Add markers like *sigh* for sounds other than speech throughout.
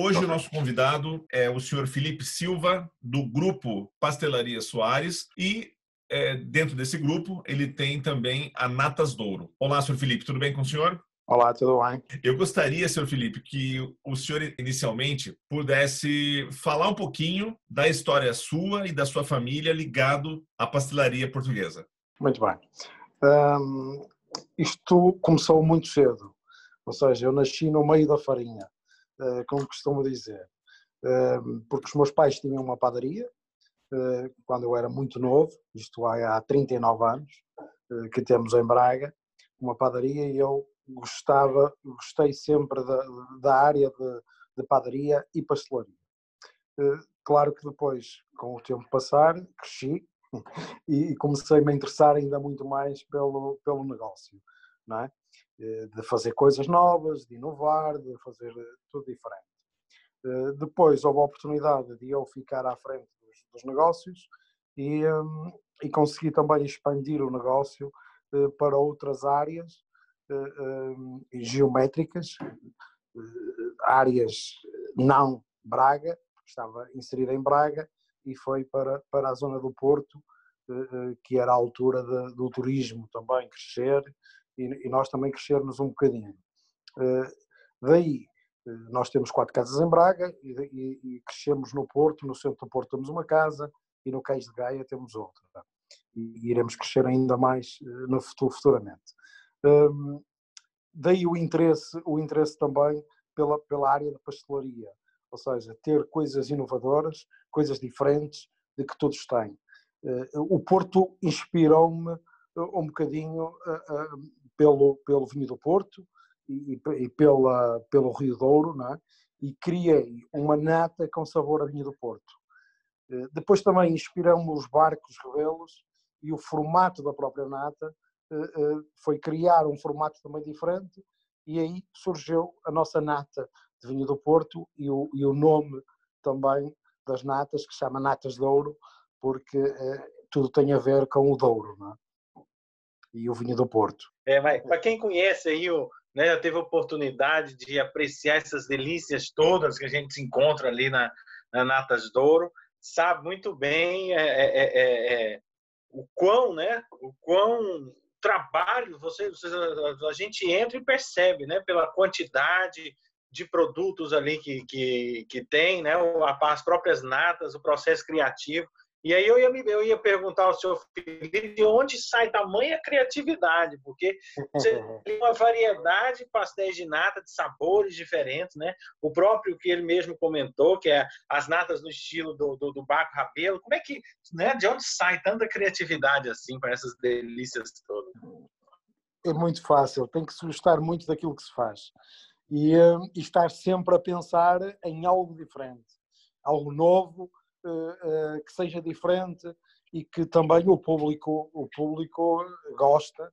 Hoje o nosso convidado é o senhor Felipe Silva, do grupo Pastelaria Soares, e é, dentro desse grupo ele tem também a Natas Douro. Olá, senhor Felipe, tudo bem com o senhor? Olá, tudo bem? Eu gostaria, senhor Felipe, que o senhor inicialmente pudesse falar um pouquinho da história sua e da sua família ligado à pastelaria portuguesa. Muito bem. Um, isto começou muito cedo, ou seja, eu nasci no meio da farinha. Eh, como costumo dizer. Eh, porque os meus pais tinham uma padaria, eh, quando eu era muito novo, isto há 39 anos, que temos em Braga, uma padaria e eu gostava, gostei sempre da, da área de, de padaria e pastelaria. Claro que depois, com o tempo passar, cresci *laughs* e comecei-me a interessar ainda muito mais pelo, pelo negócio, não é? Eh, de fazer coisas novas, de inovar, de fazer eh, tudo diferente. Eh, depois houve a oportunidade de eu ficar à frente dos, dos negócios e, um, e consegui também expandir o negócio para outras áreas uh, um, geométricas, áreas não Braga, estava inserida em Braga, e foi para, para a zona do Porto, que era a altura de, do turismo também crescer e, e nós também crescermos um bocadinho. Uh, daí, uh, nós temos quatro casas em Braga e, e, e, crescemos no Porto, no centro do Porto temos uma casa e no Cais de Gaia temos outra. E iremos crescer ainda mais uh, no futuro, futuramente. Um, daí o interesse, o interesse também pela, pela área da pastelaria, ou seja, ter coisas inovadoras, coisas diferentes de que todos têm. O Porto inspirou-me um bocadinho pelo, pelo vinho do Porto e, e pela, pelo Rio Douro, não é? e criei uma nata com sabor a vinho do Porto. Eh, depois também inspiramos os barcos revelos e o formato da própria nata eh, eh, foi criar um formato também diferente e aí surgiu a nossa nata de vinho do Porto e o, e o nome também das natas que chama Natas de Ouro porque tudo tem a ver com o Douro. Não é? E o vinho do Porto. É, para quem conhece aí, o, né, já teve a oportunidade de apreciar essas delícias todas que a gente encontra ali na, na Natas Douro, sabe muito bem é, é, é, é, é o quão, né, o quão trabalho você, você, a gente entra e percebe, né, pela quantidade de produtos ali que, que, que tem, né, as próprias natas, o processo criativo. E aí eu ia, eu ia perguntar ao senhor Felipe de onde sai tamanha criatividade, porque você *laughs* tem uma variedade de pastéis de nata, de sabores diferentes, né? O próprio que ele mesmo comentou, que é as natas no estilo do, do, do Baco Rabelo. Como é que, né? De onde sai tanta criatividade assim para essas delícias todas? É muito fácil, tem que se gostar muito daquilo que se faz. E, uh, e estar sempre a pensar em algo diferente, algo novo, eh, eh, que seja diferente e que também o público, o público gosta,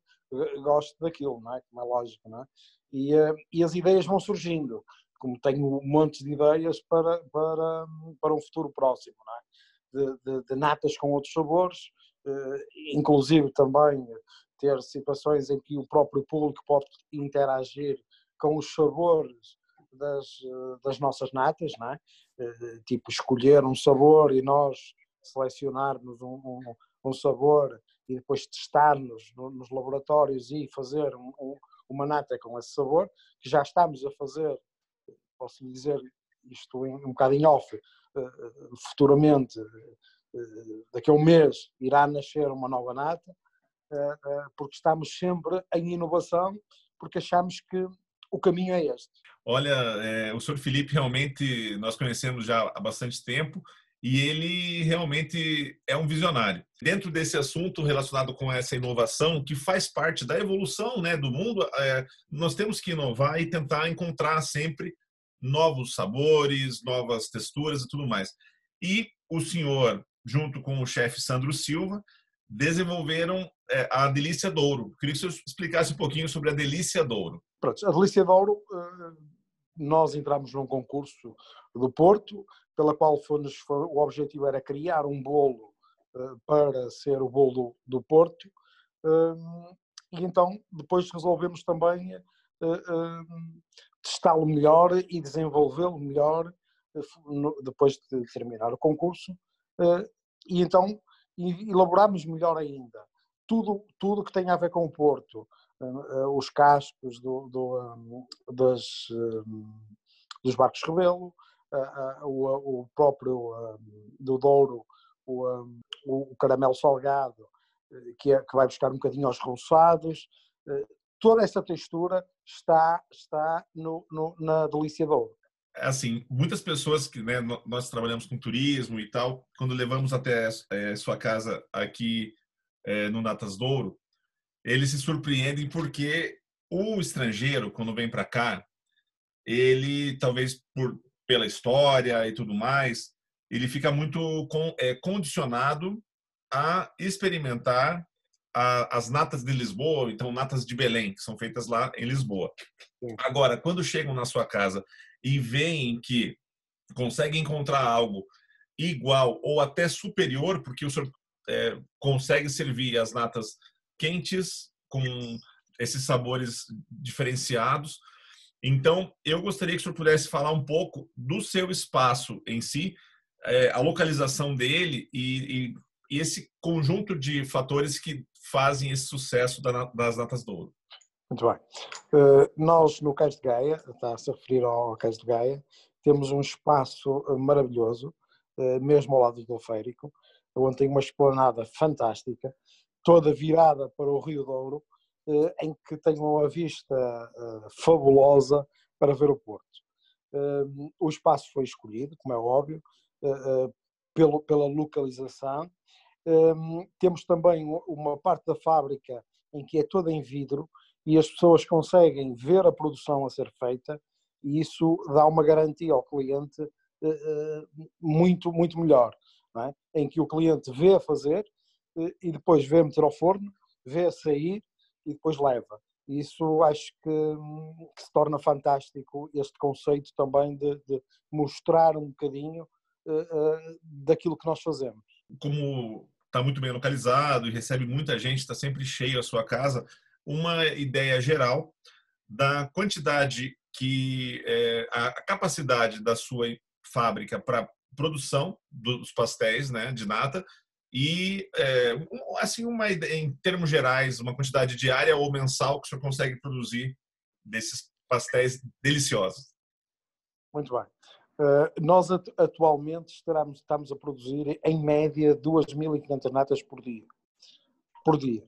gosta daquilo, não é? Como é lógico, não é? E, eh, e as ideias vão surgindo, como tenho um monte de ideias para, para, para um futuro próximo, não é? De, de, de natas com outros sabores, inclusive também ter situações em que o próprio público pode interagir com os sabores das, das nossas natas, não é? Eh, tipo escolher um sabor e nós selecionarmos um, um, um sabor e depois testarmos no, nos laboratórios e fazer um, uma nata com esse sabor, que já estamos a fazer, posso dizer isto um bocado em off, uh, futuramente, uh, daqui a um mês, irá nascer uma nova nata, uh, porque estamos sempre em inovação, porque achamos que o caminho é este. Olha, é, o senhor Felipe realmente nós conhecemos já há bastante tempo e ele realmente é um visionário. Dentro desse assunto relacionado com essa inovação, que faz parte da evolução né, do mundo, é, nós temos que inovar e tentar encontrar sempre novos sabores, novas texturas e tudo mais. E o senhor junto com o chefe Sandro Silva, desenvolveram é, a Delícia Douro. Queria que você explicasse um pouquinho sobre a Delícia Douro. Pronto, a Delícia Douro, nós entramos num concurso do Porto, pela qual o objetivo era criar um bolo eh, para ser o bolo do Porto, ehm, e então depois resolvemos também ehm, testá-lo melhor e desenvolvê-lo melhor depois de terminar o concurso. E então e elaborarmos melhor ainda tudo tudo que tem a ver com o Porto, eh, eh, os cascos do, do, das, um, dos barcos Rebelo, o, o, próprio do Douro, o, o, caramelo salgado, eh, que, é, que vai buscar um bocadinho aos roçados, toda essa textura está, está no, no, na delícia Douro. É assim, muitas pessoas que né, nós trabalhamos com turismo e tal, quando levamos até é, sua casa aqui é, no Natas Douro, eles se surpreendem porque o estrangeiro, quando vem para cá, ele talvez por pela história e tudo mais, ele fica muito com, é, condicionado a experimentar a, as natas de Lisboa, então natas de Belém, que são feitas lá em Lisboa. Agora, quando chegam na sua casa e veem que conseguem encontrar algo igual ou até superior, porque o senhor é, consegue servir as natas quentes com esses sabores diferenciados. Então, eu gostaria que o senhor pudesse falar um pouco do seu espaço em si, é, a localização dele e, e, e, esse conjunto de fatores que fazem esse sucesso das natas do ouro. Muito bem. Uh, nós, no Cais de Gaia, está a se referir ao Cais de Gaia, temos um espaço eh, maravilhoso, uh, mesmo ao lado do Férico, onde tem uma esplanada fantástica, toda virada para o Rio Douro, uh, em que tem uma vista fabulosa para ver o Porto. o espaço foi escolhido, como é óbvio, pelo, pela localização. temos também uma parte da fábrica em que é toda em vidro, e as pessoas conseguem ver a produção a ser feita e isso dá uma garantia ao cliente eh, eh, muito, muito melhor, é? em que o cliente vê a fazer eh, e depois vê meter ao forno, vê a sair e depois leva. Isso acho que, que se torna fantástico este conceito também de, de mostrar um bocadinho uh, daquilo que nós fazemos. Como está muito bem localizado e recebe muita gente, está sempre cheio a sua casa, uma ideia geral da quantidade que é, a capacidade da sua fábrica para produção dos pastéis, né, de nata e é, assim uma em termos gerais uma quantidade diária ou mensal que o senhor consegue produzir desses pastéis deliciosos. Muito bem. Uh, nós atualmente estamos, estamos a produzir em média 2.500 natas por dia. Por dia.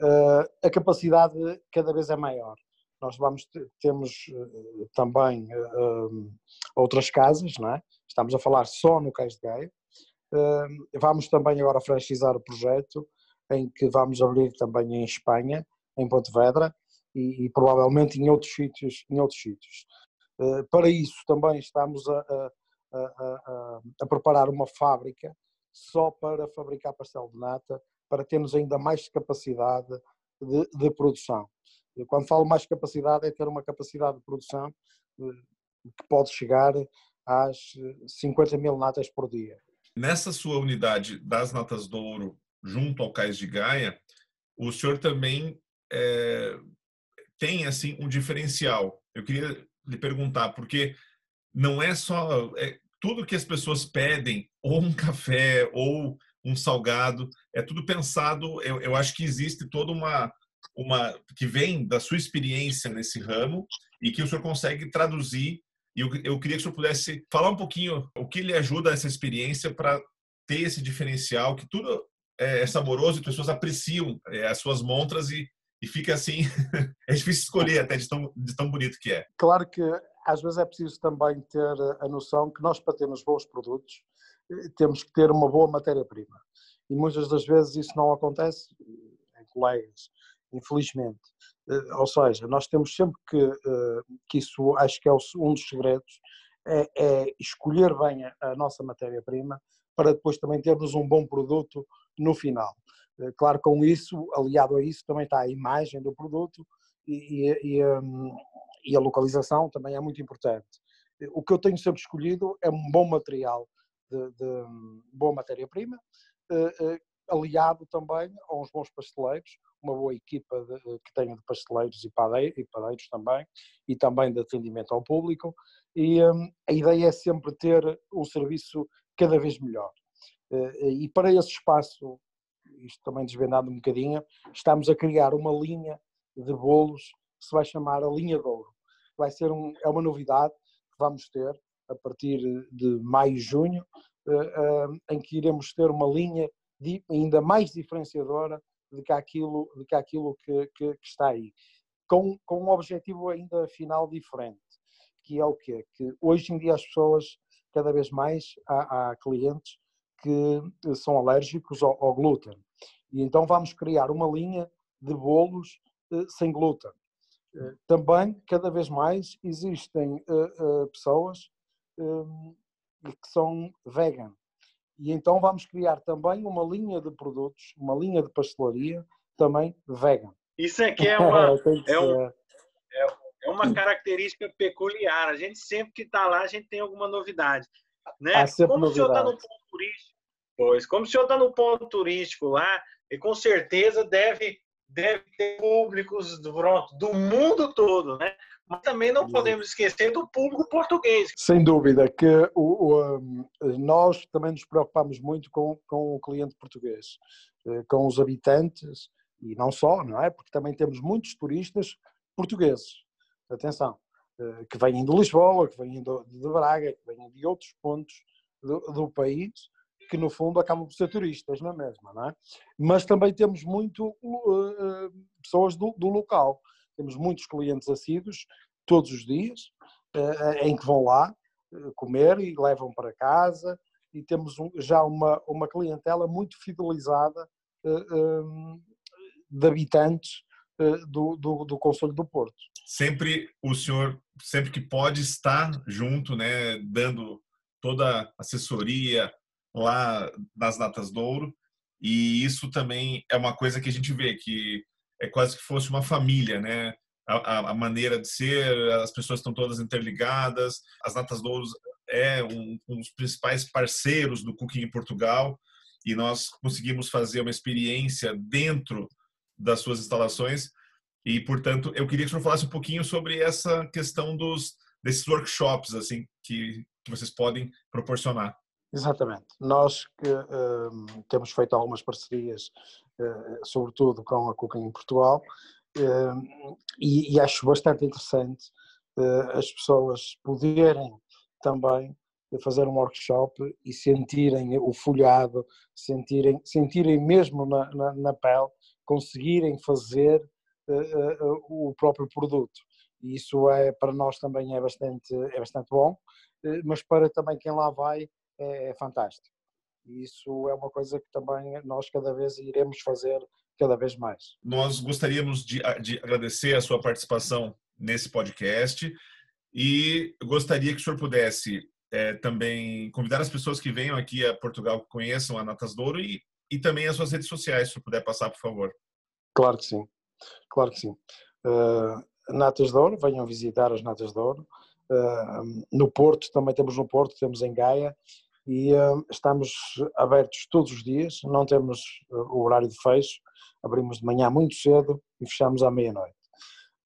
Eh, a capacidade cada vez é maior. Nós vamos temos eh, também outras casas, não é? Estamos a falar só no Cais de Gaia. Vamos também agora franchizar o projeto em que vamos abrir também em Espanha, em Pontevedra e, e provavelmente em outros sítios, em outros sítios. Para isso também estamos a, a, a, a preparar uma fábrica só para fabricar pastel de nata para termos ainda mais capacidade de, de produção. Eu, quando falo mais capacidade, é ter uma capacidade de produção eh, que pode chegar às 50 mil natas por dia. Nessa sua unidade das natas do ouro, junto ao Cais de Gaia, o senhor também é, tem assim um diferencial. Eu queria lhe perguntar, porque não é só é, tudo que as pessoas pedem, ou um café, ou um salgado, é tudo pensado. Eu, eu acho que existe toda uma, uma que vem da sua experiência nesse ramo e que o senhor consegue traduzir. E eu, eu queria que o senhor pudesse falar um pouquinho o que lhe ajuda essa experiência para ter esse diferencial, que tudo é, é saboroso e as pessoas apreciam é, as suas montras e, e fica assim, *laughs* é difícil escolher até de tão, de tão bonito que é. Claro que às vezes é preciso também ter a noção que nós para termos bons produtos temos que ter uma boa matéria-prima. E muitas das vezes isso não acontece em colegas, infelizmente. Eh, ou seja, nós temos sempre que, eh, que isso acho que é um dos segredos, é, é escolher bem a, nossa matéria-prima para depois também termos um bom produto no final. Eh, claro, com isso, aliado a isso, também está a imagem do produto e, e, e, um, e a localização também é muito importante. O que eu tenho sempre escolhido é um bom material, de, de boa matéria-prima, aliado também a uns bons pasteleiros, uma boa equipa de, que tenha de pasteleiros e padeiros, e padeiros também, e também de atendimento ao público. E um, a ideia é sempre ter um serviço cada vez melhor. E para esse espaço isto também desvendado um bocadinho, estamos a criar uma linha de bolos que se vai chamar a linha de ouro. Vai ser um, é uma novidade que vamos ter a partir de maio, junho, uh, uh, em que iremos ter uma linha ainda mais diferenciadora do que aquilo, do que, aquilo que, que, que, está aí, com, com um objetivo ainda final diferente, que é o quê? Que hoje em dia as pessoas, cada vez mais, há, há clientes que são alérgicos ao, ao glúten. E então vamos criar uma linha de bolos uh, sem glúten. Uh, também, cada vez mais, existem uh, pessoas que são vegan. E então vamos criar também uma linha de produtos, uma linha de pastelaria também vegan. Isso aqui é *laughs* uma, é, um, é, é, uma característica peculiar. A gente sempre que está lá, a gente tem alguma novidade. Né? Como novidade. o senhor está no ponto turístico, pois, como o senhor está no ponto turístico lá, e com certeza deve, deve ter públicos do, do mundo todo, né? Mas também não podemos esquecer do público português. Sem dúvida, que o, o, nós também nos preocupamos muito com, com o cliente português, eh, com os habitantes, e não só, não é? Porque também temos muitos turistas portugueses, atenção, eh, que vêm de Lisboa, que vêm de Braga, que vêm de outros pontos do, do país, que no fundo acabam por ser turistas na mesma, não é? Mas também temos muito uh, pessoas do, do, local. Temos muitos clientes assíduos todos os dias uh, em que vão lá uh, comer e levam para casa e temos já uma, uma clientela muito fidelizada de habitantes do, do, do Conselho do Porto. Sempre o senhor, sempre que pode estar junto, né, dando toda a assessoria, lá nas Natas do Ouro. E isso também é uma coisa que a gente vê, que é quase que fosse uma família, né? A, a maneira de ser, as pessoas estão todas interligadas. As Natas do Ouro é um, um dos principais parceiros do Cooking em Portugal e nós conseguimos fazer uma experiência dentro das suas instalações e, portanto, eu queria que o senhor falasse um pouquinho sobre essa questão dos desses workshops assim que, que vocês podem proporcionar. Exatamente. Nós que uh, temos feito algumas parcerias, sobretudo com a Cooking em Portugal, uh, e, e, acho bastante interessante eh, as pessoas poderem também fazer um workshop e sentirem o folhado, sentirem, sentirem mesmo na, na, na pele, conseguirem fazer o próprio produto. E isso é para nós também é bastante, é bastante bom, mas para também quem lá vai é, é fantástico. E isso é uma coisa que também nós cada vez iremos fazer cada vez mais. Nós gostaríamos de, de agradecer a sua participação nesse podcast e gostaria que o senhor pudesse é, também convidar as pessoas que venham aqui a Portugal que conheçam a Natas Douro e, e também as suas redes sociais, se o puder passar, por favor. Claro que sim, claro que sim. Uh, Natas Douro, venham visitar as Natas Douro. Uh, no Porto, também temos no Porto, temos em Gaia e uh, estamos abertos todos os dias, não temos uh, o horário de fecho, abrimos de manhã muito cedo e fechamos à meia-noite.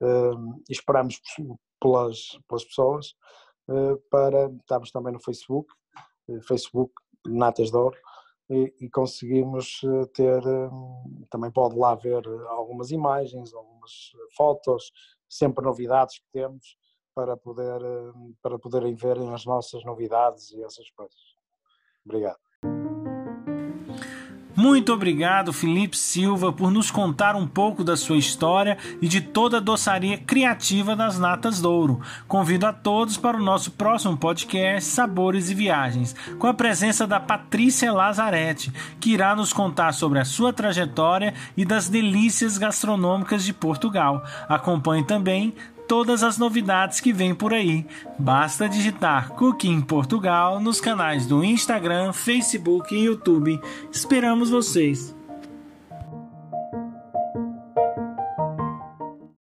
Uh, esperamos pelas, pelas pessoas para, estamos também no Facebook, Facebook Natas de Ouro, e, e conseguimos ter, também pode lá ver algumas imagens, algumas fotos, sempre novidades que temos para, poder, para poderem ver as nossas novidades e essas coisas. Obrigado. Muito obrigado, Felipe Silva, por nos contar um pouco da sua história e de toda a doçaria criativa das Natas Douro. Convido a todos para o nosso próximo podcast Sabores e Viagens, com a presença da Patrícia Lazarete, que irá nos contar sobre a sua trajetória e das delícias gastronômicas de Portugal. Acompanhe também todas as novidades que vem por aí. Basta digitar Cooking Portugal nos canais do Instagram, Facebook e YouTube. Esperamos vocês!